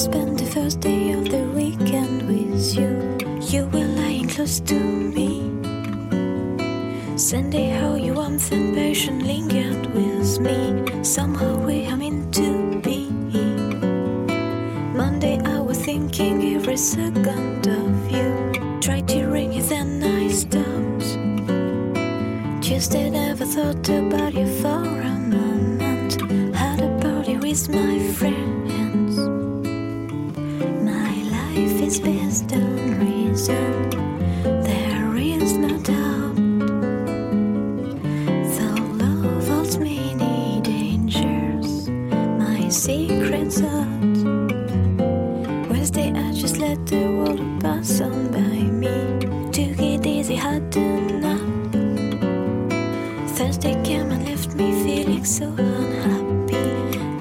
Spent the first day of the weekend with you. You were lying close to me. Sunday, how your warmth and passion lingered with me. Somehow we are meant to be. Monday, I was thinking every second of you. Tried to ring you, then I stopped. Tuesday, never thought about you for a moment. Had a party with my friends. Is based on reason. There is no doubt. Though love holds many dangers, my secret's out. Wednesday, I just let the world pass on by me. Took it easy, had enough. Thursday came and left me feeling so unhappy,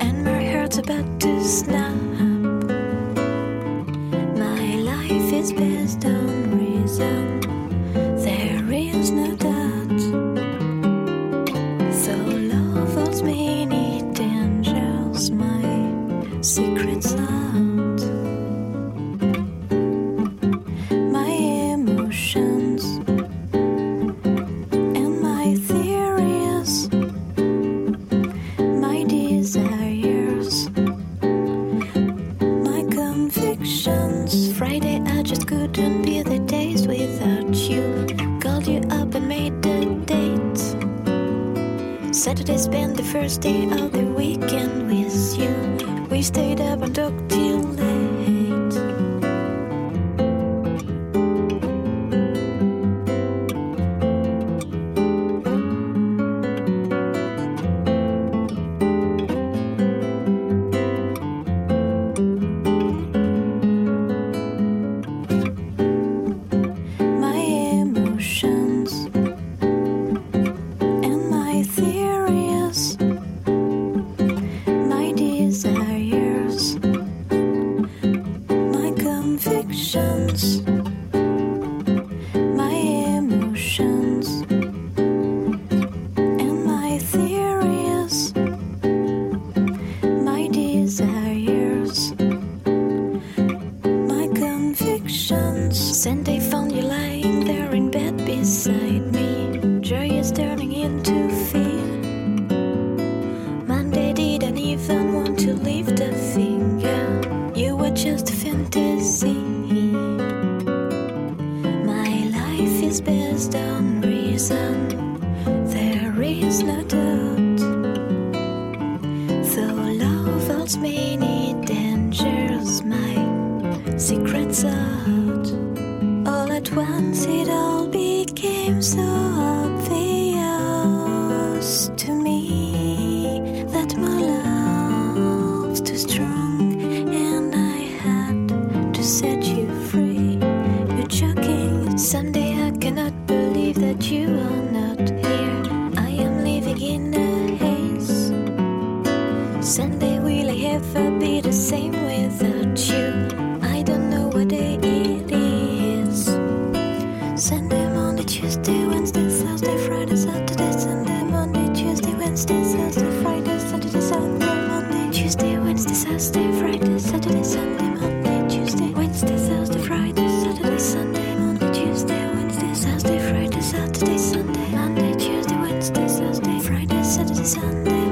and my heart's about to snap. Called you up and made the date. Saturday, spent the first day of the weekend with you. We stayed up and talked till late. There is no doubt. Though love holds many dangers, my secrets out. All at once, it all became so Sunday will I ever be the same without you? I don't know what day it is. Sunday, Monday, Tuesday, Wednesday, Thursday, Friday, Saturday, Sunday, Monday, Tuesday, Wednesday, Thursday, Friday, Saturday, Sunday, Monday, Tuesday, Wednesday, Thursday, Friday, Saturday, Sunday, Monday, Tuesday, Wednesday, Thursday, Friday, Saturday, Sunday, Monday, Tuesday, Wednesday, Thursday, Friday, Saturday, Sunday, Monday, Tuesday, Wednesday, Thursday, Friday, Saturday, Sunday.